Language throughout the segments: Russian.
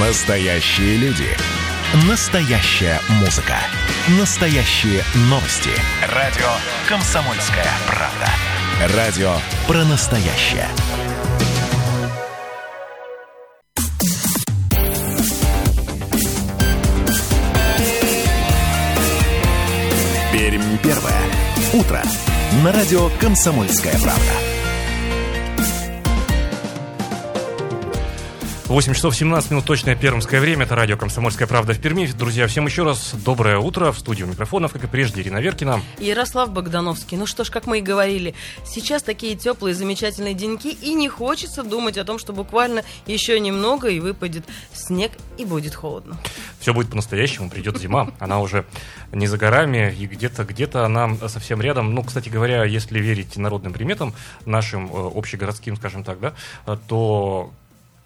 Настоящие люди. Настоящая музыка. Настоящие новости. Радио «Комсомольская правда». Радио про настоящее. Пермь первое. Утро. На радио «Комсомольская правда». 8 часов 17 минут, точное пермское время. Это радио «Комсомольская правда» в Перми. Друзья, всем еще раз доброе утро. В студию микрофонов, как и прежде, Ирина Веркина. Ярослав Богдановский. Ну что ж, как мы и говорили, сейчас такие теплые, замечательные деньки, и не хочется думать о том, что буквально еще немного, и выпадет снег, и будет холодно. Все будет по-настоящему, придет зима. Она уже не за горами, и где-то где-то она совсем рядом. Ну, кстати говоря, если верить народным приметам, нашим э, общегородским, скажем так, да, то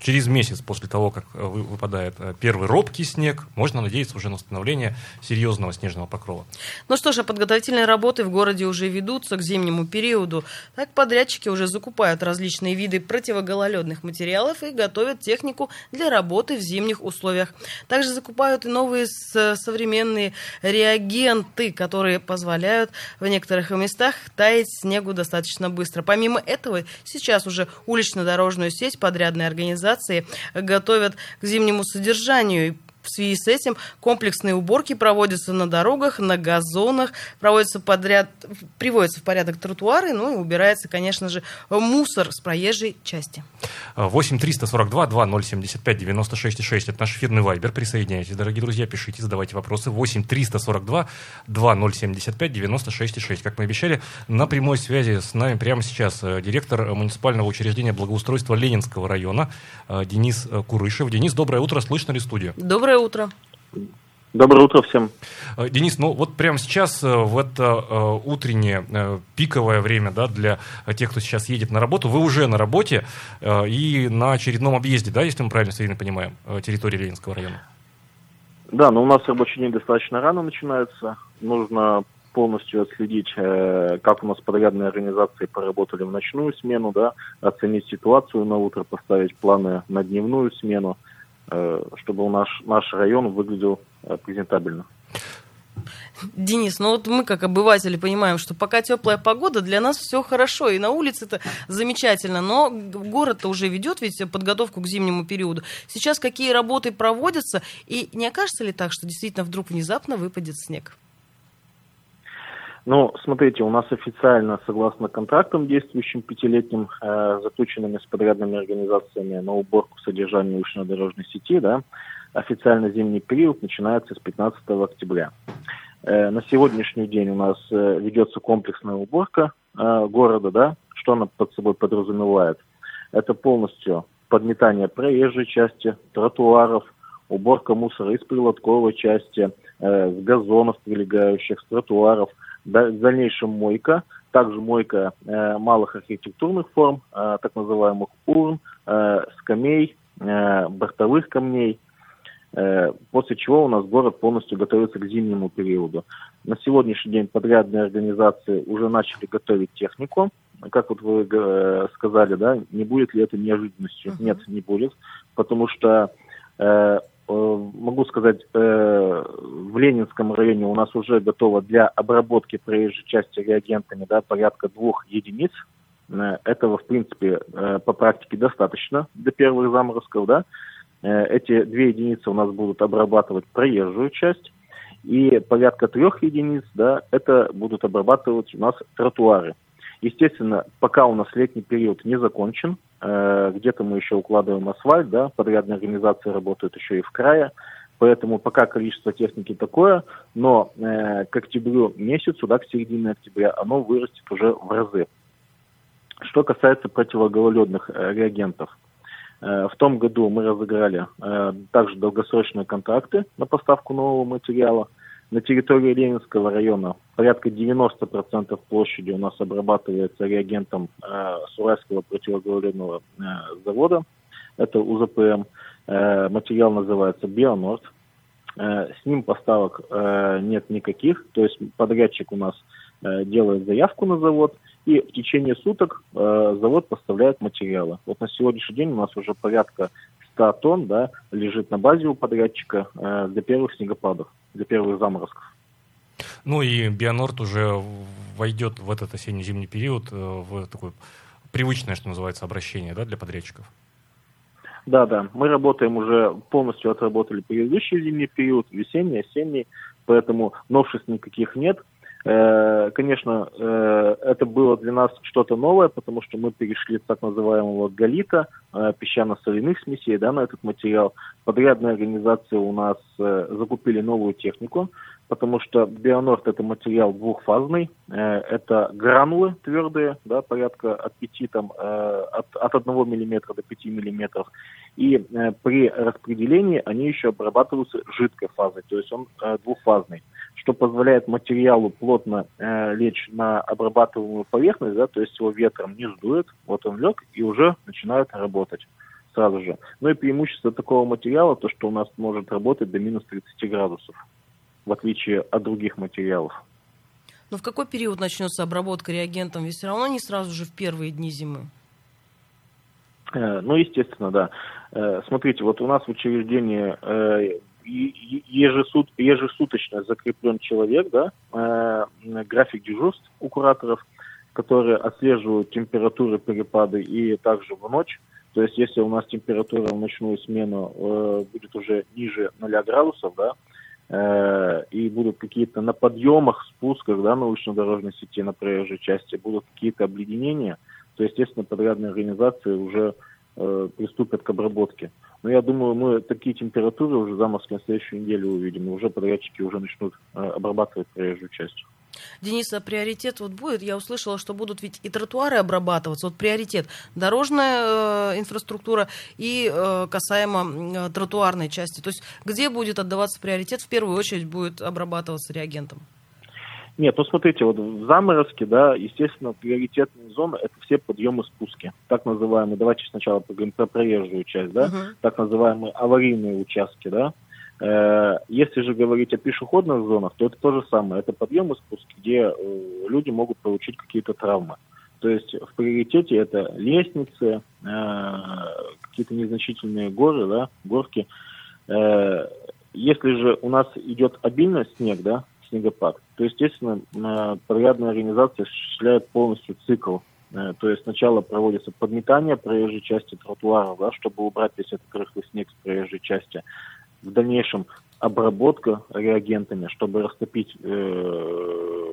через месяц после того, как э, выпадает э, первый робкий снег, можно надеяться уже на установление серьезного снежного покрова. Ну что ж, а подготовительные работы в городе уже ведутся к зимнему периоду. Так подрядчики уже закупают различные виды противогололедных материалов и готовят технику для работы в зимних условиях. Также закупают и новые современные реагенты, которые позволяют в некоторых местах таять снегу достаточно быстро. Помимо этого, сейчас уже улично-дорожную сеть подрядной организации организации готовят к зимнему содержанию. В связи с этим комплексные уборки проводятся на дорогах, на газонах, проводятся подряд, приводятся в порядок тротуары, ну и убирается, конечно же, мусор с проезжей части. 8 342 2075 96 6 это наш эфирный вайбер. Присоединяйтесь, дорогие друзья, пишите, задавайте вопросы. 8 342 2075 96 6. Как мы обещали, на прямой связи с нами прямо сейчас э, директор муниципального учреждения благоустройства Ленинского района э, Денис э, Курышев. Денис, доброе утро, слышно ли студию? Доброе Доброе утро. Доброе утро всем. Э, Денис, ну вот прямо сейчас, э, в это э, утреннее пиковое время да, для тех, кто сейчас едет на работу, вы уже на работе и на очередном объезде, да, если мы правильно с понимаем, территории Ленинского района? Да, но у нас рабочий день достаточно рано начинается. Нужно полностью отследить, как у нас подрядные организации поработали в ночную смену, да, оценить ситуацию на утро, поставить планы на дневную смену – чтобы наш, наш район выглядел э, презентабельно. Денис, ну вот мы как обыватели понимаем, что пока теплая погода, для нас все хорошо, и на улице это замечательно, но город-то уже ведет ведь подготовку к зимнему периоду. Сейчас какие работы проводятся, и не окажется ли так, что действительно вдруг внезапно выпадет снег? Ну, смотрите, у нас официально, согласно контрактам действующим пятилетним, э, заключенными с подрядными организациями на уборку содержания улично-дорожной сети, да, официально зимний период начинается с 15 октября. Э, на сегодняшний день у нас э, ведется комплексная уборка э, города, да, что она под собой подразумевает? Это полностью подметание проезжей части, тротуаров, уборка мусора из прилотковой части, э, с газонов прилегающих, с тротуаров – в дальнейшем мойка, также мойка э, малых архитектурных форм, э, так называемых урн, э, скамей, э, бортовых камней, э, после чего у нас город полностью готовится к зимнему периоду. На сегодняшний день подрядные организации уже начали готовить технику. Как вот вы э, сказали, да, не будет ли это неожиданностью? Uh-huh. Нет, не будет, потому что э, могу сказать, э, в Ленинском районе у нас уже готово для обработки проезжей части реагентами да, порядка двух единиц. Э, этого, в принципе, по практике достаточно для первых заморозков. Да. Эти две единицы у нас будут обрабатывать проезжую часть, и порядка трех единиц, да, это будут обрабатывать у нас тротуары. Естественно, пока у нас летний период не закончен, э, где-то мы еще укладываем асфальт, да, подрядные организации работают еще и в крае, поэтому пока количество техники такое, но э, к октябрю месяцу, да, к середине октября, оно вырастет уже в разы. Что касается противогололедных э, реагентов, э, в том году мы разыграли э, также долгосрочные контракты на поставку нового материала – на территории Ленинского района порядка 90% площади у нас обрабатывается реагентом э, Суральского противогололедного э, завода. Это УЗПМ. Э, материал называется Бионорд. Э, с ним поставок э, нет никаких. То есть подрядчик у нас э, делает заявку на завод, и в течение суток э, завод поставляет материалы. Вот на сегодняшний день у нас уже порядка 100 тонн, да, лежит на базе у подрядчика э, для первых снегопадов, для первых заморозков. Ну и Бионорд уже войдет в этот осенне-зимний период э, в такое привычное, что называется, обращение да, для подрядчиков. Да, да. Мы работаем уже, полностью отработали предыдущий зимний период, весенний, осенний, поэтому новшеств никаких нет. Э, конечно, э, это было для нас что-то новое, потому что мы перешли с так называемого галита, э, песчано-соляных смесей, да, на этот материал. Подрядные организации у нас закупили новую технику, потому что Бионорд это материал двухфазный, это гранулы твердые, да, порядка от 5, там, от, от 1 мм до 5 мм, и при распределении они еще обрабатываются жидкой фазой, то есть он двухфазный что позволяет материалу плотно э, лечь на обрабатываемую поверхность, да, то есть его ветром не сдует, вот он лег и уже начинает работать сразу же. Ну и преимущество такого материала, то что у нас может работать до минус 30 градусов, в отличие от других материалов. Но в какой период начнется обработка реагентом? Ведь все равно не сразу же в первые дни зимы. Э, ну, естественно, да. Э, смотрите, вот у нас в учреждении э, ежесут, ежесуточно закреплен человек, да, э, график дежурств у кураторов, которые отслеживают температуры, перепады и также в ночь. То есть, если у нас температура в ночную смену э, будет уже ниже 0 градусов, да, э, и будут какие-то на подъемах, спусках, да, научно-дорожной сети на проезжей части, будут какие-то обледенения, то, естественно, подрядные организации уже э, приступят к обработке. Но я думаю, мы такие температуры уже заморозки на следующую неделю увидим, и уже подрядчики уже начнут э, обрабатывать проезжую часть. Денис, а приоритет вот будет? Я услышала, что будут ведь и тротуары обрабатываться. Вот приоритет дорожная э, инфраструктура и э, касаемо э, тротуарной части. То есть где будет отдаваться приоритет? В первую очередь будет обрабатываться реагентом. Нет, ну смотрите, вот в заморозке, да, естественно, приоритетные зоны – это все подъемы-спуски, так называемые, давайте сначала поговорим про проезжую часть, да, uh-huh. так называемые аварийные участки, да. Э, если же говорить о пешеходных зонах, то это то же самое, это подъемы-спуски, где э, люди могут получить какие-то травмы. То есть в приоритете это лестницы, э, какие-то незначительные горы, да, горки. Если же у нас идет обильный снег, да, снегопад, то, естественно, подрядная организация осуществляет полностью цикл. Э, то есть сначала проводится подметание проезжей части тротуара, да, чтобы убрать весь этот рыхлый снег с проезжей части. В дальнейшем обработка реагентами, чтобы растопить э,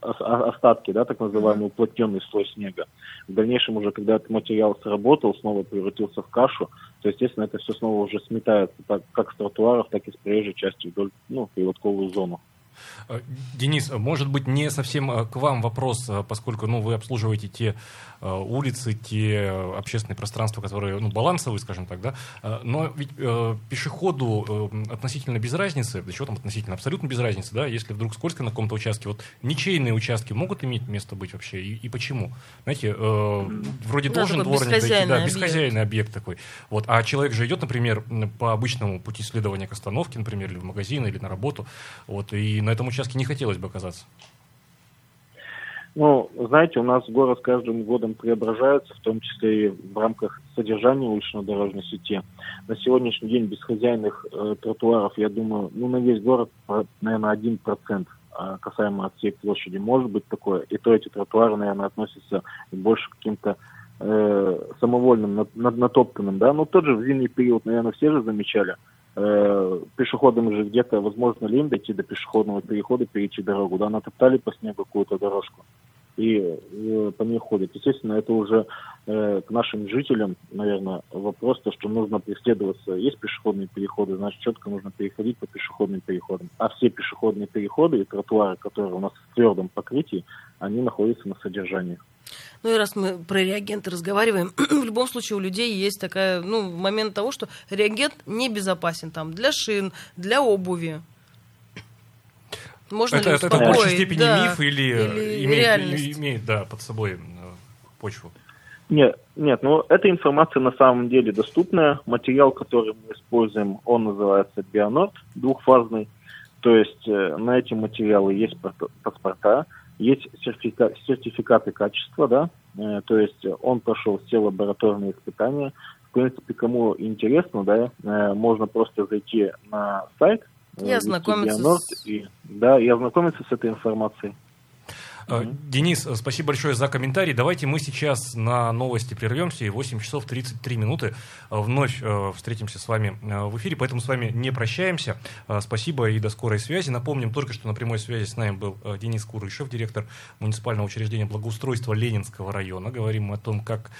остатки, да, так называемый уплотненный слой снега. В дальнейшем уже, когда этот материал сработал, снова превратился в кашу, то, естественно, это все снова уже сметается так, как с тротуаров, так и с проезжей части вдоль, ну, переводковую зону. Э, Денис, может быть, не совсем э, к вам вопрос, э, поскольку ну, вы обслуживаете те улицы, те общественные пространства, которые ну, балансовые, скажем так, да, но ведь э, пешеходу э, относительно без разницы, да чего там относительно, абсолютно без разницы, да, если вдруг скользко на каком-то участке, вот ничейные участки могут иметь место быть вообще, и, и почему? Знаете, э, вроде да, должен дворник дойти, да, бесхозяйный объект. такой, вот, а человек же идет, например, по обычному пути следования к остановке, например, или в магазин, или на работу, вот, и на этом участке не хотелось бы оказаться? Ну, знаете, у нас город с каждым годом преображается, в том числе и в рамках содержания улично-дорожной сети. На сегодняшний день без хозяйных э, тротуаров, я думаю, ну, на весь город, наверное, один процент э, касаемо от всей площади может быть такое. И то эти тротуары, наверное, относятся больше к каким-то э, самовольным, натоптанным, да. Но тот же в зимний период, наверное, все же замечали – э, пешеходам же где-то, возможно, лень дойти до пешеходного перехода, перейти дорогу, да, натоптали по снегу какую-то дорожку и, и по ней ходят. Естественно, это уже э, к нашим жителям, наверное, вопрос, то, что нужно преследоваться. Есть пешеходные переходы, значит, четко нужно переходить по пешеходным переходам. А все пешеходные переходы и тротуары, которые у нас в твердом покрытии, они находятся на содержании. Ну и раз мы про реагенты разговариваем, в любом случае у людей есть такая, ну, момент того, что реагент небезопасен там для шин, для обуви. Можно это, ли это в большей степени да. миф или, или имеет, имеет да, под собой э, почву? Нет, нет, ну эта информация на самом деле доступная. Материал, который мы используем, он называется Бионорд, двухфазный. То есть э, на эти материалы есть паспорта, есть сертифика, сертификаты качества, да, э, то есть он прошел все лабораторные испытания, В принципе, кому интересно, да, э, можно просто зайти на сайт. И ознакомиться с... И, да, и ознакомиться с этой информацией. Mm-hmm. Денис, спасибо большое за комментарий. Давайте мы сейчас на новости прервемся и 8 часов 33 минуты э, вновь э, встретимся с вами в эфире, поэтому с вами не прощаемся. Спасибо и до скорой связи. Напомним только, что на прямой связи с нами был Денис Курышев, директор муниципального учреждения благоустройства Ленинского района. Говорим мы о том, как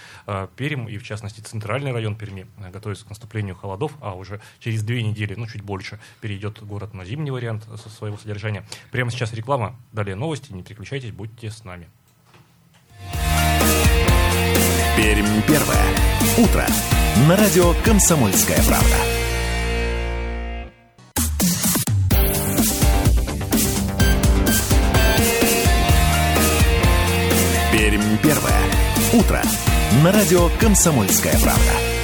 Пермь и, в частности, центральный район Перми готовится к наступлению холодов, а уже через две недели, ну, чуть больше, перейдет город на зимний вариант своего содержания. Прямо сейчас реклама, далее новости, не переключайтесь, будьте с нами. Пермь первое. Утро. На радио «Комсомольская правда». Пермь первое. Утро. На радио «Комсомольская правда».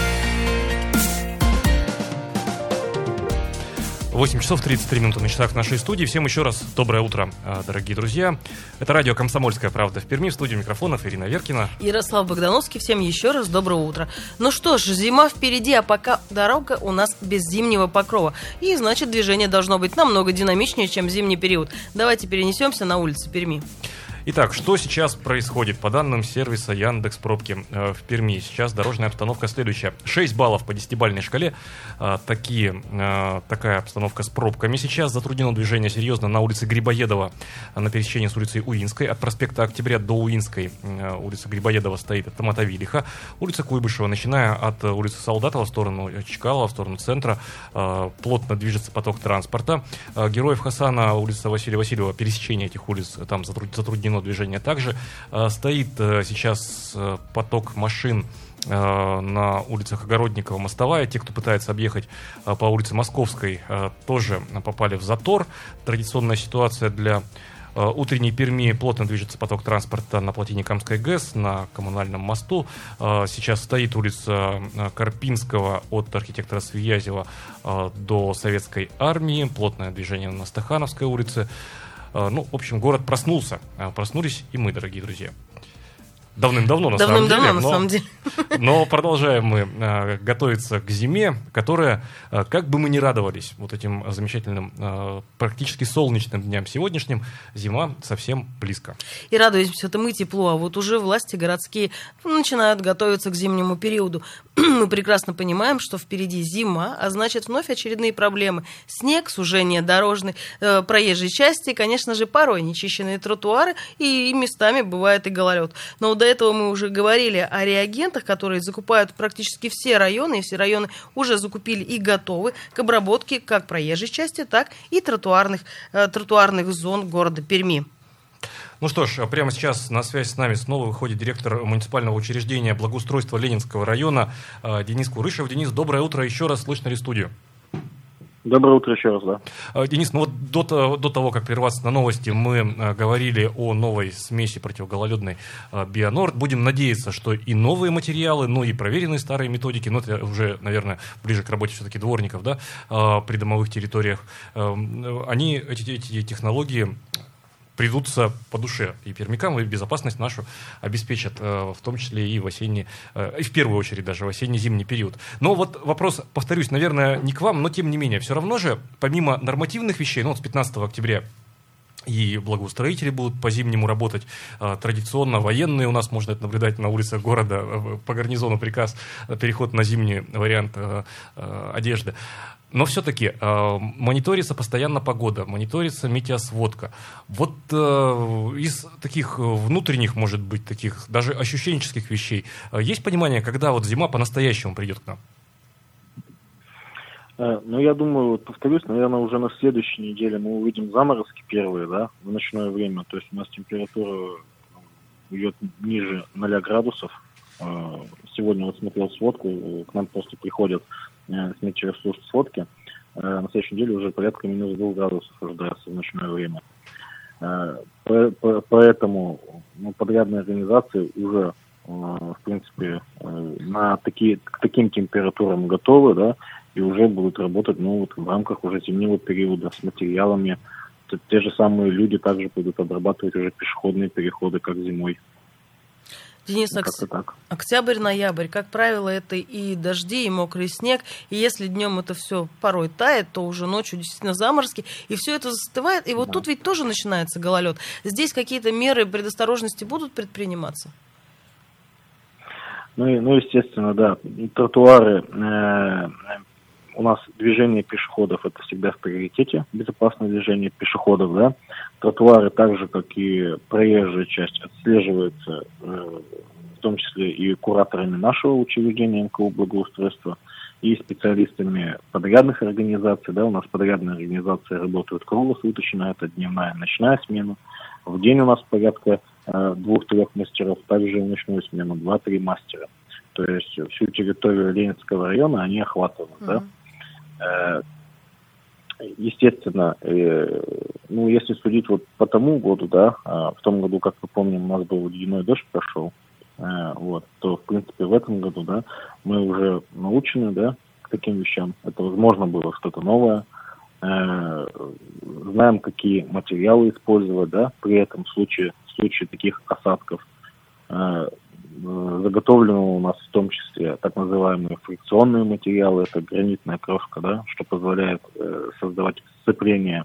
8 часов 33 минуты на часах нашей студии. Всем еще раз доброе утро, а, дорогие друзья. Это радио «Комсомольская правда» в Перми. В студии микрофонов Ирина Веркина. Ярослав Богдановский. Всем еще раз доброе утро. Ну что ж, зима впереди, а пока дорога у нас без зимнего покрова. И значит, движение должно быть намного динамичнее, чем зимний период. Давайте перенесемся на улицы Перми. Итак, что сейчас происходит? По данным сервиса Яндекс Пробки э, в Перми, сейчас дорожная обстановка следующая. 6 баллов по 10-бальной шкале. Э, такие, э, такая обстановка с пробками. Сейчас затруднено движение серьезно на улице Грибоедова, на пересечении с улицей Уинской. От проспекта Октября до Уинской улица Грибоедова стоит от Мотовилиха. Улица Куйбышева, начиная от улицы Солдатова в сторону Чкалова, в сторону центра, плотно движется поток транспорта. Героев Хасана, улица Василия Васильева, пересечение этих улиц там затруднено дорожного движения. Также э, стоит э, сейчас э, поток машин на улицах Огородникова, Мостовая. Те, кто пытается объехать по улице Московской, тоже попали в затор. Традиционная ситуация для утренней Перми плотно движется поток транспорта на плотине Камской ГЭС, на коммунальном мосту. Сейчас стоит улица Карпинского от архитектора Свиязева до Советской армии. Плотное движение на Стахановской улице. А, ну, в общем, город проснулся. А, проснулись и мы, дорогие друзья. Давным-давно, на Давным самом деле. на но, самом деле. Но продолжаем мы э, готовиться к зиме, которая, э, как бы мы ни радовались вот этим замечательным, э, практически солнечным дням сегодняшним, зима совсем близко. И радуемся это мы тепло, а вот уже власти городские начинают готовиться к зимнему периоду. мы прекрасно понимаем, что впереди зима, а значит вновь очередные проблемы. Снег, сужение дорожной, э, проезжей части, конечно же, порой нечищенные тротуары и, и местами бывает и гололед. Но до этого мы уже говорили о реагентах, которые закупают практически все районы, и все районы уже закупили и готовы к обработке как проезжей части, так и тротуарных, э, тротуарных зон города Перми. Ну что ж, прямо сейчас на связь с нами снова выходит директор муниципального учреждения благоустройства Ленинского района э, Денис Курышев. Денис, доброе утро. Еще раз слышно ли студию? Доброе утро еще раз, да. Э, Денис, ну вот до, до того, как прерваться на новости, мы э, говорили о новой смеси противогололедной Бионорд. Будем надеяться, что и новые материалы, ну и проверенные старые методики, но это уже, наверное, ближе к работе все-таки дворников, да, при домовых территориях, они, эти, эти технологии придутся по душе и пермякам, и безопасность нашу обеспечат, э, в том числе и в осенний, э, и в первую очередь даже в осенне-зимний период. Но вот вопрос, повторюсь, наверное, не к вам, но тем не менее, все равно же, помимо нормативных вещей, ну вот с 15 октября и благоустроители будут по-зимнему работать. Э, традиционно военные у нас можно это наблюдать на улицах города, по гарнизону приказ, переход на зимний вариант одежды. Но все-таки э, мониторится постоянно погода, мониторится метеосводка. Вот э, из таких внутренних, может быть, таких даже ощущенческих вещей, э, есть понимание, когда вот зима по-настоящему придет к нам? Э, ну, я думаю, вот повторюсь, наверное, уже на следующей неделе мы увидим заморозки первые, да, в ночное время. То есть у нас температура идет ниже 0 градусов. Э, сегодня вот смотрел сводку, к нам просто приходят Э, через сутки. Э, на следующей неделе уже порядка минус 2 градусов ожидается в ночное время. Э, поэтому ну, подрядные организации уже, в принципе, на такие, к таким температурам готовы, да, и уже будут работать ну, вот в рамках уже зимнего периода с материалами. Те же самые люди также будут обрабатывать уже пешеходные переходы, как зимой. Денис, Ну, так. октябрь-ноябрь, как правило, это и дожди, и мокрый снег. И если днем это все порой тает, то уже ночью действительно заморозки. И все это застывает. И вот тут ведь тоже начинается гололед. Здесь какие-то меры предосторожности будут предприниматься? Ну, ну, естественно, да. Тротуары, э, у нас движение пешеходов это всегда в приоритете, безопасное движение пешеходов, да. Тротуары, так же, как и проезжая часть, отслеживается, э, в том числе и кураторами нашего учреждения МКУ благоустройства, и специалистами подрядных организаций, да, у нас подрядные организации работают круглосуточно, это дневная, ночная смена. В день у нас порядка э, двух-трех мастеров, также в ночную смену два-три мастера. То есть всю территорию Ленинского района они охватывают, да. Э, Естественно, э, ну, если судить вот по тому году, да, а, в том году, как мы помним, у нас был ледяной дождь прошел, э, вот, то, в принципе, в этом году, да, мы уже научены, да, к таким вещам. Это, возможно, было что-то новое. Знаем, какие материалы использовать, да, при этом в случае, в случае таких осадков. Э, заготовлено у нас в том числе так называемые фрикционные материалы, это гранитная крошка, да, что позволяет э, создавать сцепление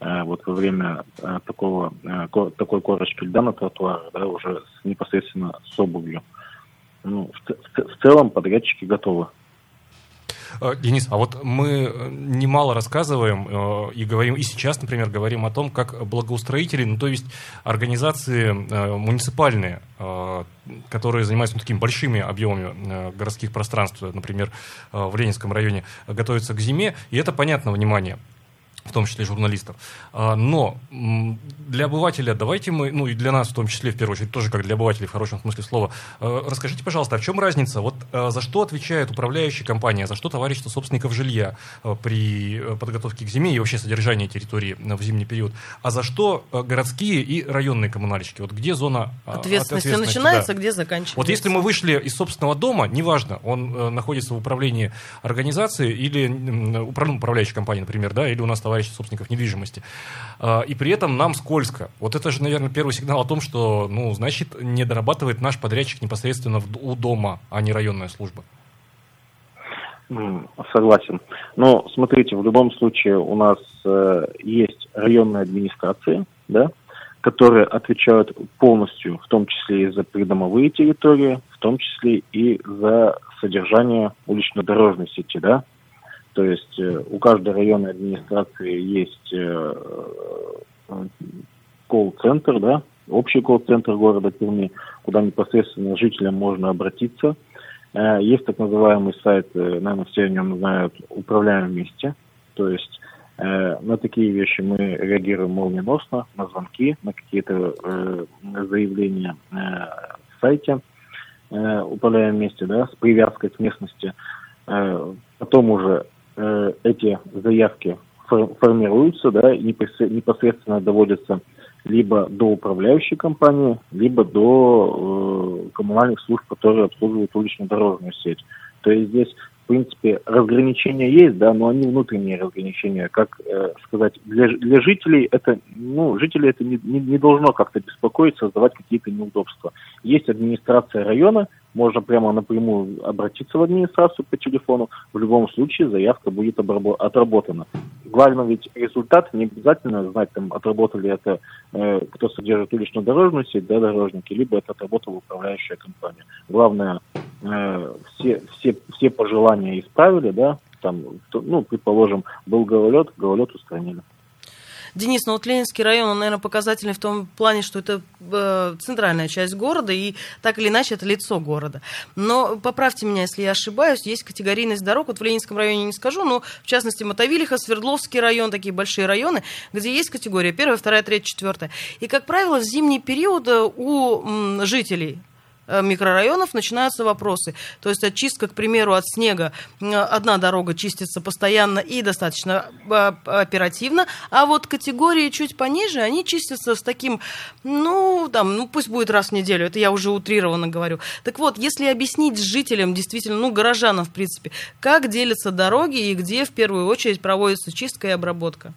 э, вот во время такого, ко- такой корочки льда на тротуаре, да, уже непосредственно с обувью. Ну, в, в в целом подрядчики готовы. Э, Денис, а вот мы э, немало рассказываем э, и говорим, и сейчас, например, говорим о том, как благоустроители, ну то есть организации муниципальные, которые занимаются ну, такими большими объемами городских пространств, например, в Ленинском районе, готовятся к зиме, и это понятно, внимание в том числе журналистов. А, Но для обывателя давайте мы, ну и для нас в том числе, в первую очередь, тоже как для обывателей в хорошем смысле слова, э, расскажите, пожалуйста, а в чем разница? Вот э, за что отвечает управляющая компания, за что товарищество собственников жилья при подготовке к зиме и вообще содержании территории в зимний период, а за что городские и районные коммунальщики? Вот где зона Ответственность ответственности, начинается, да. где заканчивается. Вот если мы вышли из собственного дома, неважно, он находится в управлении организации или ну, управляющей компании, например, да, или у нас товарищи собственников недвижимости, а, и при этом нам скользко. Вот это же, наверное, первый сигнал о том, что, ну, значит, не дорабатывает наш подрядчик непосредственно у дома, а не районная служба. Согласен. Но смотрите, в любом случае у нас э, есть районные администрации, да, которые отвечают полностью, в том числе и за придомовые территории, в том числе и за содержание улично-дорожной сети, да. То есть э, у каждой районной администрации есть э, э, колл-центр, да, общий колл-центр города Перми, куда непосредственно жителям можно обратиться. Есть так называемый сайт, наверное, все о нем знают, «Управляем вместе». То есть на такие вещи мы реагируем молниеносно, на звонки, на какие-то э, заявления э, в сайте э, «Управляем вместе», да, с привязкой к местности. Э, Потом уже э, эти заявки фор- формируются, да, и непосре- непосредственно доводятся либо до управляющей компании, либо до э, коммунальных служб, которые обслуживают улично-дорожную сеть. То есть здесь, в принципе, разграничения есть, да, но они внутренние разграничения. Как э, сказать, для, для жителей это, ну, жителей это не, не, не должно как-то беспокоить, создавать какие-то неудобства. Есть администрация района, можно прямо напрямую обратиться в администрацию по телефону. В любом случае заявка будет отработана. Главное ведь результат, не обязательно знать, там, отработали это, э, кто содержит улично-дорожную сеть, да, дорожники, либо это отработала управляющая компания. Главное, э, все, все, все пожелания исправили, да, там, ну, предположим, был гололед, гололед устранили. Денис, ну вот Ленинский район, он, наверное, показательный в том плане, что это э, центральная часть города, и так или иначе это лицо города. Но поправьте меня, если я ошибаюсь, есть категорийность дорог, вот в Ленинском районе не скажу, но в частности Мотовилиха, Свердловский район, такие большие районы, где есть категория первая, вторая, третья, четвертая. И, как правило, в зимний период э, у м, жителей микрорайонов начинаются вопросы. То есть очистка, к примеру, от снега. Э, Одна дорога чистится постоянно и достаточно э, оперативно, а вот категории чуть пониже, они чистятся с таким, ну, там, ну, пусть будет раз в неделю, это я уже утрированно говорю. Так вот, если объяснить жителям, действительно, ну, горожанам, в принципе, как делятся дороги и где в первую очередь проводится чистка и обработка?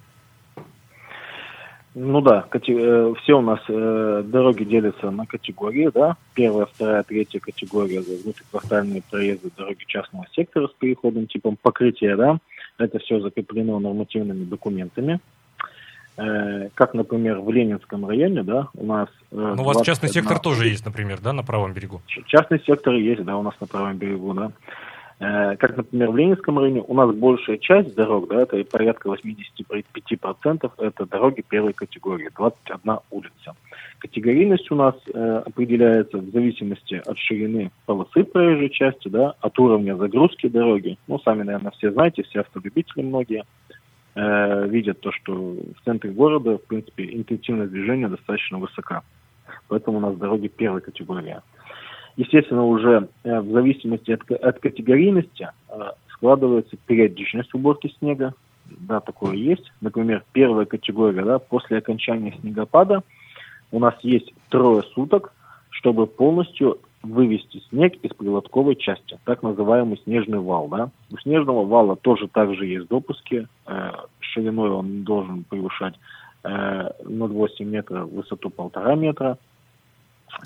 Ну да, э, все у нас э, дороги делятся на категории, да. Первая, вторая, третья категория за внутриквартальные проезды дороги частного сектора с переходным типом покрытия, да. Это все закреплено нормативными документами. Э, как, например, в Ленинском районе, да, у нас... Ну, у вас частный сектор тоже есть, например, да, на правом берегу? Частный сектор есть, да, у нас на правом берегу, да. Э, как, например, в Ленинском районе у нас большая часть дорог, да, это порядка 85% это дороги первой категории, 21 улица. Категорийность у нас э, определяется в зависимости от ширины полосы проезжей части, да, от уровня загрузки дороги. Ну, сами, наверное, все знаете, все автолюбители многие э, видят то, что в центре города, в принципе, интенсивность движения достаточно высока. Поэтому у нас дороги первой категории. Естественно, уже э, в зависимости от, от категорийности э, складывается периодичность уборки снега. Да, такое есть. Например, первая категория, да, после окончания снегопада у нас есть трое суток, чтобы полностью вывести снег из прилотковой части, так называемый снежный вал. Да? У снежного вала тоже также есть допуски, э, шириной он должен превышать э, 0,8 метра, высоту полтора метра.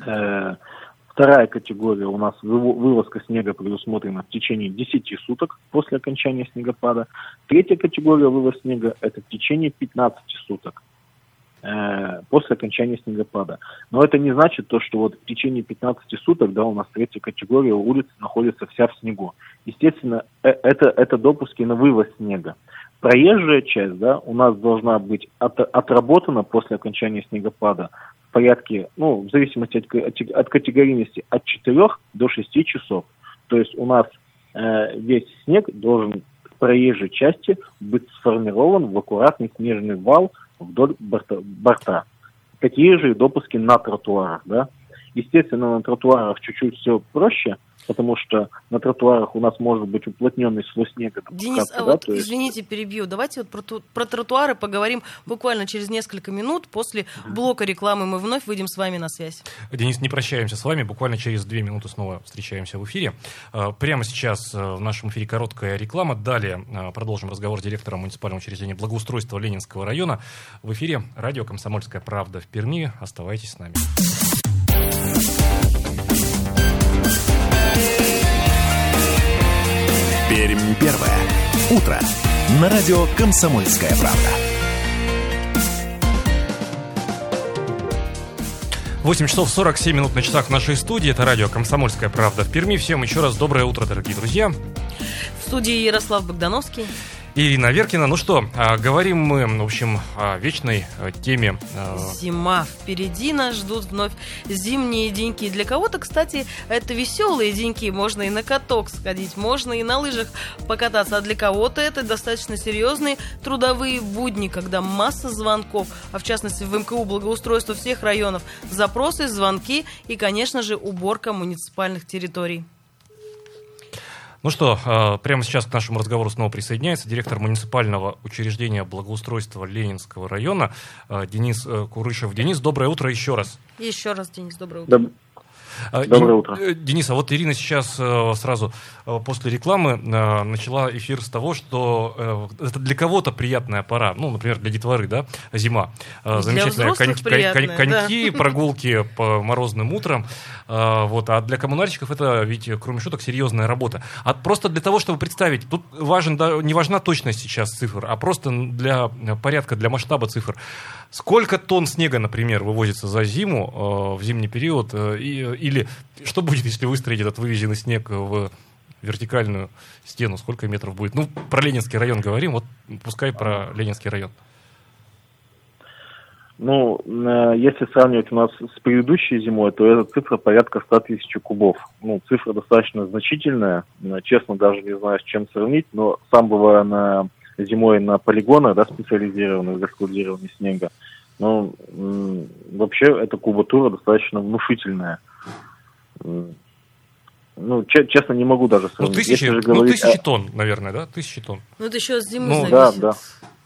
Э, Вторая категория у нас вывозка снега предусмотрена в течение 10 суток после окончания снегопада. Третья категория вывоз снега – это в течение 15 суток э, после окончания снегопада. Но это не значит то, что вот в течение 15 суток, да, у нас третья категория улиц находится вся в снегу. Естественно, э, это, это допуски на вывоз снега. Проезжая часть, да, у нас должна быть от, отработана после окончания снегопада порядке, ну, в зависимости от, от, категорийности, от 4 до 6 часов. То есть у нас э, весь снег должен в проезжей части быть сформирован в аккуратный снежный вал вдоль борта. борта. Такие же допуски на тротуарах, да. Естественно, на тротуарах чуть-чуть все проще – потому что на тротуарах у нас может быть уплотненный слой снега. Денис, а да, вот, есть... извините, перебью. Давайте вот про, про тротуары поговорим буквально через несколько минут. После блока рекламы мы вновь выйдем с вами на связь. Денис, не прощаемся с вами. Буквально через две минуты снова встречаемся в эфире. А, прямо сейчас а, в нашем эфире короткая реклама. Далее а, продолжим разговор с директором муниципального учреждения благоустройства Ленинского района. В эфире радио «Комсомольская правда» в Перми. Оставайтесь с нами. Пермь первое. Утро. На радио «Комсомольская правда». 8 часов 47 минут на часах в нашей студии. Это радио «Комсомольская правда» в Перми. Всем еще раз доброе утро, дорогие друзья. В студии Ярослав Богдановский. Ирина Веркина. Ну что, а, говорим мы, в общем, о вечной э, теме. Э, Зима. Впереди нас ждут вновь зимние деньки. Для кого-то, кстати, это веселые деньки. Можно и на каток сходить, можно и на лыжах покататься. А для кого-то это достаточно серьезные трудовые будни, когда масса звонков, а в частности в МКУ благоустройство всех районов, запросы, звонки и, конечно же, уборка муниципальных территорий. Ну что, а, прямо сейчас к нашему разговору снова присоединяется директор муниципального учреждения благоустройства Ленинского района а, Денис э, Курышев. Денис, доброе утро еще раз. Еще раз, Денис, доброе утро. Доброе утро. Э, Денис, а вот Ирина сейчас э, сразу э, после рекламы начала эфир с того, что это для кого-то приятная пора. Ну, например, для детворы, да, зима. Замечательная конь, приятная, коньки, да. прогулки по морозным утрам. Вот. А для коммунальщиков это ведь, кроме шуток, серьезная работа. А просто для того, чтобы представить, тут важен, не важна точность сейчас цифр, а просто для порядка, для масштаба цифр. Сколько тонн снега, например, вывозится за зиму, в зимний период, и, или что будет, если выстроить этот вывезенный снег в вертикальную стену? Сколько метров будет? Ну, про Ленинский район говорим, вот пускай про Ленинский район. Ну, э, если сравнивать у нас с предыдущей зимой, то эта цифра порядка 100 тысяч кубов. Ну, цифра достаточно значительная. Э, честно, даже не знаю, с чем сравнить, но сам бываю на зимой на полигонах, да, специализированных для складирования снега. Но вообще эта кубатура достаточно внушительная. Ну, честно, не могу даже ну, сравнить. Ну, тысячи, ну, тысячи тонн, наверное, да? Тысячи тонн. Ну, это еще с зимы ну, зависит. Да, да.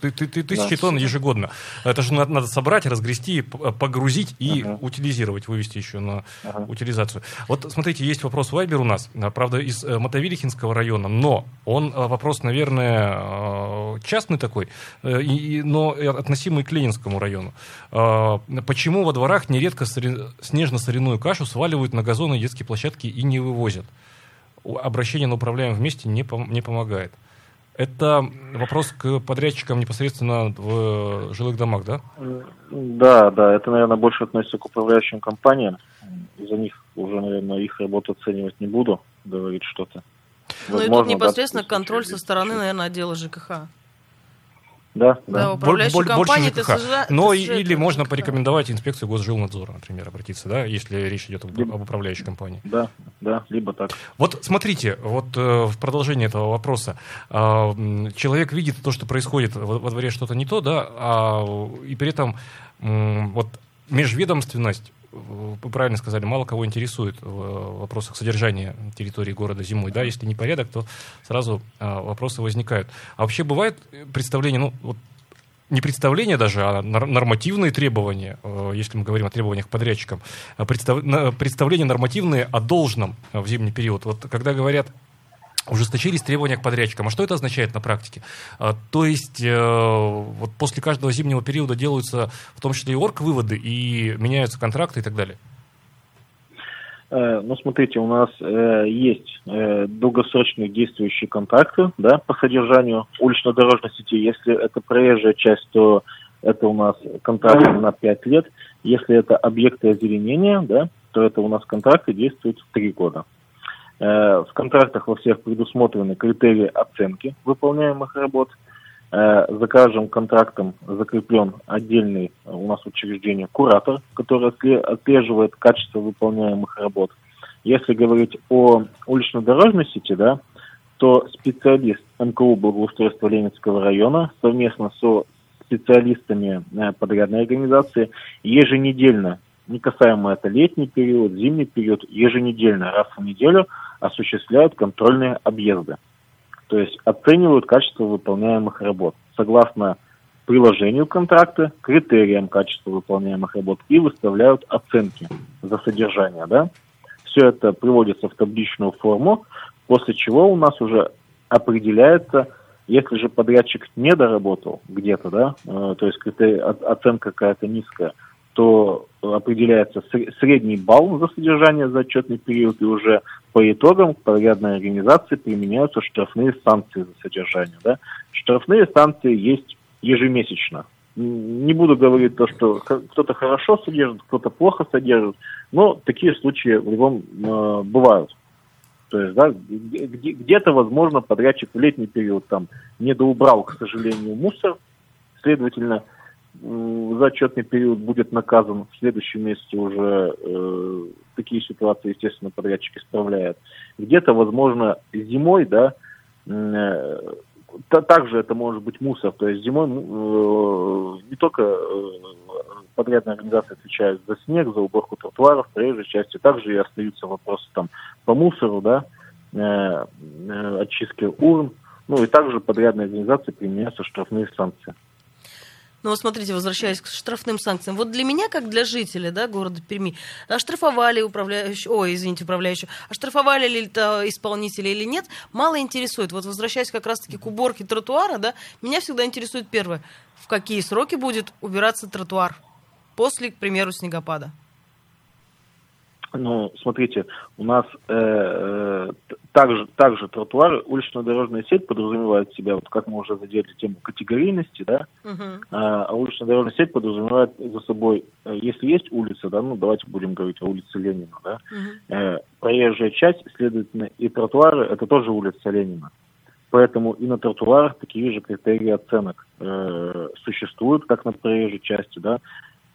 Ты, ты, ты, тысячи да. тонн ежегодно. Это же надо, надо собрать, разгрести, погрузить и uh-huh. утилизировать, вывести еще на uh-huh. утилизацию. Вот смотрите, есть вопрос Вайбер у нас, правда, из э, Мотовилихинского района, но он э, вопрос, наверное, э, частный такой, и, но относимый к Ленинскому району. Почему во дворах нередко снежно-соляную кашу сваливают на газоны детские площадки и не вывозят? Обращение на управляем вместе не, пом- не помогает. Это вопрос к подрядчикам непосредственно в жилых домах, да? Да, да, это, наверное, больше относится к управляющим компаниям. За них уже, наверное, их работу оценивать не буду, говорить что-то. Ну и тут непосредственно да, контроль со стороны, наверное, отдела ЖКХ. Да, да. да управляющей Боль, компании больше ЖКХ. СЖ, Но СЖ, или можно ЖКХ. порекомендовать инспекцию госжилнадзора, например, обратиться, да, если речь идет об, об управляющей компании. Да, да, либо так. Вот смотрите, вот э, в продолжение этого вопроса. Э, человек видит то, что происходит во, во дворе что-то не то, да, а, и при этом э, вот межведомственность вы правильно сказали, мало кого интересует в вопросах содержания территории города зимой. Да, если не порядок, то сразу а, вопросы возникают. А вообще бывает представление, ну, вот не представление даже, а нормативные требования, э, если мы говорим о требованиях к подрядчикам, а представления нормативные о должном в зимний период. Вот когда говорят ужесточились требования к подрядчикам. А что это означает на практике? А, то есть э, вот после каждого зимнего периода делаются в том числе и орг-выводы, и меняются контракты и так далее? Э, ну, смотрите, у нас э, есть э, долгосрочные действующие контракты да, по содержанию улично-дорожной сети. Если это проезжая часть, то это у нас контракт на 5 лет. Если это объекты озеленения, да, то это у нас контракты действуют 3 года. Э, в контрактах во всех предусмотрены критерии оценки выполняемых работ. Э, за каждым контрактом закреплен отдельный у нас учреждение куратор, который отслеживает качество выполняемых работ. Если говорить о улично-дорожной сети, да, то специалист МКУ благоустройства Ленинского района совместно со специалистами э, подрядной организации еженедельно, не касаемо это летний период, зимний период, еженедельно, раз в неделю – осуществляют контрольные объезды. То есть оценивают качество выполняемых работ согласно приложению контракта, критериям качества выполняемых работ и выставляют оценки за содержание. Да? Все это приводится в табличную форму, после чего у нас уже определяется, если же подрядчик не доработал где-то, да, э, то есть критерий, оценка какая-то низкая, то определяется средний балл за содержание за отчетный период, и уже по итогам подрядной организации применяются штрафные санкции за содержание. Да? Штрафные санкции есть ежемесячно. Не буду говорить то, что кто-то хорошо содержит, кто-то плохо содержит, но такие случаи в любом э, бывают. То есть, да, где-то, возможно, подрядчик в летний период там недоубрал, к сожалению, мусор, следовательно, за отчетный период будет наказан. В следующем месяце уже э, такие ситуации, естественно, подрядчик исправляет. Где-то, возможно, зимой, да, э, также это может быть мусор. То есть зимой э, не только э, подрядные организации отвечают за снег, за уборку тротуаров, проезжей части, также и остаются вопросы там по мусору, да, э, э, очистке урн. Ну и также подрядные организации применяются штрафные санкции. Ну, вот смотрите, возвращаясь к штрафным санкциям. Вот для меня, как для жителя да, города Перми, оштрафовали управляющего, ой, извините, управляющего, оштрафовали ли это исполнители или нет, мало интересует. Вот возвращаясь как раз-таки к уборке тротуара, да, меня всегда интересует первое, в какие сроки будет убираться тротуар после, к примеру, снегопада. Ну, смотрите, у нас э, э, также, также тротуары, улично-дорожная сеть подразумевает себя, вот как мы уже задели тему категорийности, да, uh-huh. а, а улично-дорожная сеть подразумевает за собой, э, если есть улица, да, ну давайте будем говорить о улице Ленина, да, uh-huh. э, проезжая часть, следовательно, и тротуары, это тоже улица Ленина. Поэтому и на тротуарах такие же критерии оценок э, существуют, как на проезжей части, да.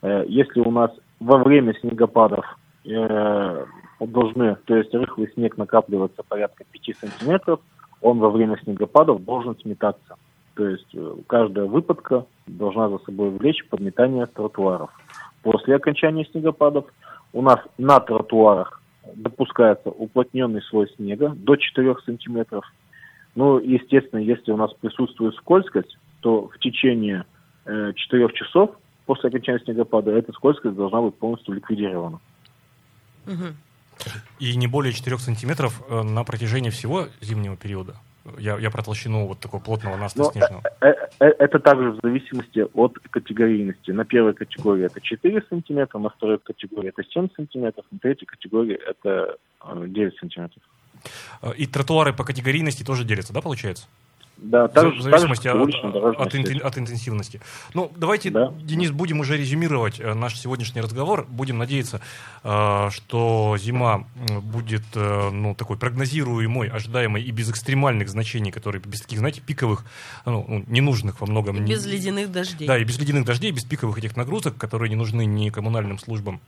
Э, если у нас во время снегопадов э, должны, то есть рыхлый снег накапливается порядка 5 сантиметров, он во время снегопадов должен сметаться. То есть э, каждая выпадка должна за собой влечь подметание тротуаров. После окончания снегопадов у нас на тротуарах допускается уплотненный слой снега до 4 сантиметров. Ну, естественно, если у нас присутствует скользкость, то в течение э, 4 часов после окончания снегопада эта скользкость должна быть полностью ликвидирована. И не более 4 сантиметров э, на протяжении всего зимнего периода? Я, я про толщину вот такого плотного наста Но снежного. э, э, Это также в зависимости от категорийности. На первой категории это 4 сантиметра, на второй категории это 7 сантиметров, на третьей категории это э, 9 сантиметров. И тротуары по категорийности тоже делятся, да, получается? Да, В также, в зависимости также от, от интен- от интенсивности. Ну, давайте, Да. Денис, будем уже резюмировать э, наш сегодняшний разговор. Будем надеяться, э, что зима м, будет э, ну, такой прогнозируемой, ожидаемой и без экстремальных значений, которые без таких, знаете, пиковых, ну, ну, ненужных во многом. И без ледяных дождей. Да, и без ледяных дождей, без пиковых этих нагрузок, которые не нужны ни коммунальным службам,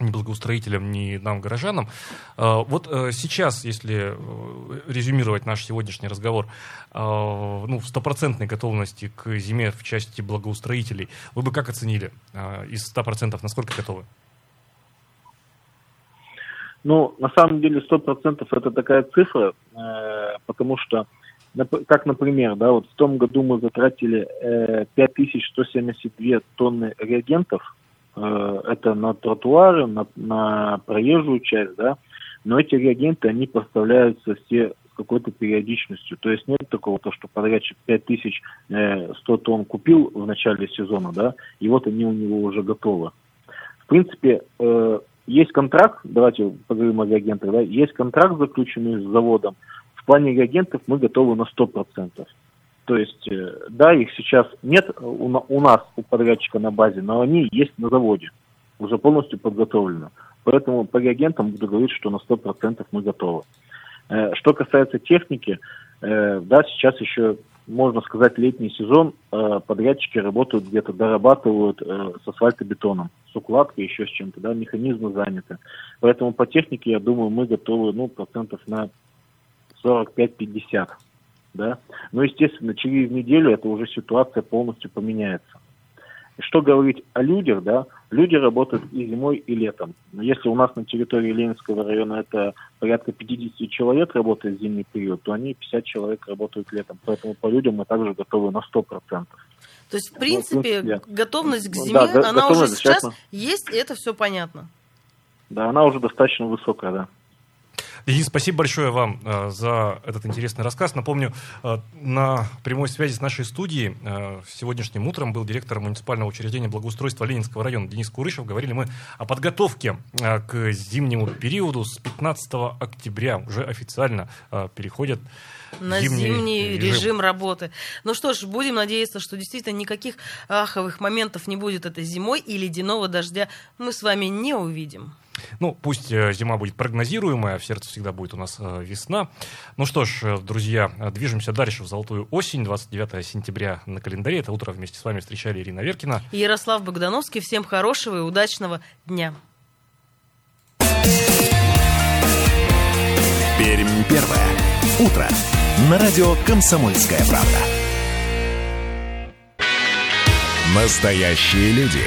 ни благоустроителям, ни нам, горожанам. А, Вот э, сейчас, если э, резюмировать наш сегодняшний разговор, а, ну, в стопроцентной готовности к зиме в части благоустроителей, вы бы как оценили а, из 100%, насколько готовы? Ну, на самом деле, 100% это такая цифра, э, потому что, как, например, да, вот в том году мы затратили э, 5172 тонны реагентов, это на тротуары, на, на проезжую часть, да, но эти реагенты, они поставляются все с какой-то периодичностью. То есть нет такого, то, что подрядчик 5100 тонн купил в начале сезона, да, и вот они у него уже готовы. В принципе, э, есть контракт, давайте поговорим о реагентах, да, есть контракт, заключенный с заводом. В плане реагентов мы готовы на 100%. То есть, э, да, их сейчас нет у, на- у нас, у подрядчика на базе, но они есть на заводе, уже полностью подготовлены. Поэтому по реагентам буду говорить, что на 100% мы готовы. Э, Что касается техники, э, да, сейчас еще, можно сказать, летний сезон, э, подрядчики работают где-то, дорабатывают э, с асфальтобетоном, с укладкой, еще с чем-то, да, механизмы заняты. Поэтому по технике, я думаю, мы готовы, ну, процентов на 45-50, да. Но, естественно, через неделю эта уже ситуация полностью поменяется. Что говорить о людях, да, люди работают и зимой, и летом. Но если у нас на территории Ленинского района это порядка 50 человек работает в зимний период, то они 50 человек работают летом. Поэтому по людям мы также готовы на 100%. То есть, в Ну, в принципе, принципе, готовность к Ну, зиме, да, она уже сейчас достаточно. есть, и это все понятно. Да, она уже достаточно высокая, да. Денис, спасибо большое вам э, за этот интересный рассказ. Напомню, э, на прямой связи с нашей студией э, сегодняшним утром был директор муниципального учреждения благоустройства Ленинского района Денис Курышев. Говорили мы о подготовке к зимнему периоду с 15 октября. Уже официально переходят на зимний зимний, режим. режим. работы. Ну что ж, будем надеяться, что действительно никаких аховых моментов не будет этой зимой и ледяного дождя мы с вами не увидим. Ну, пусть э, зима будет прогнозируемая, в сердце всегда будет у нас э, весна. Ну что ж, э, друзья, движемся дальше в золотую осень, 29 сентября на календаре. Это утро вместе с вами встречали Ирина Веркина. И Ярослав Богдановский, всем хорошего и удачного дня. Пермь первое. Утро. На радио «Комсомольская правда». Настоящие люди.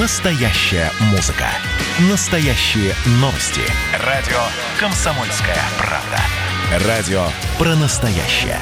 Настоящая музыка. Настоящие новости. Радио «Комсомольская правда». Радио про настоящее.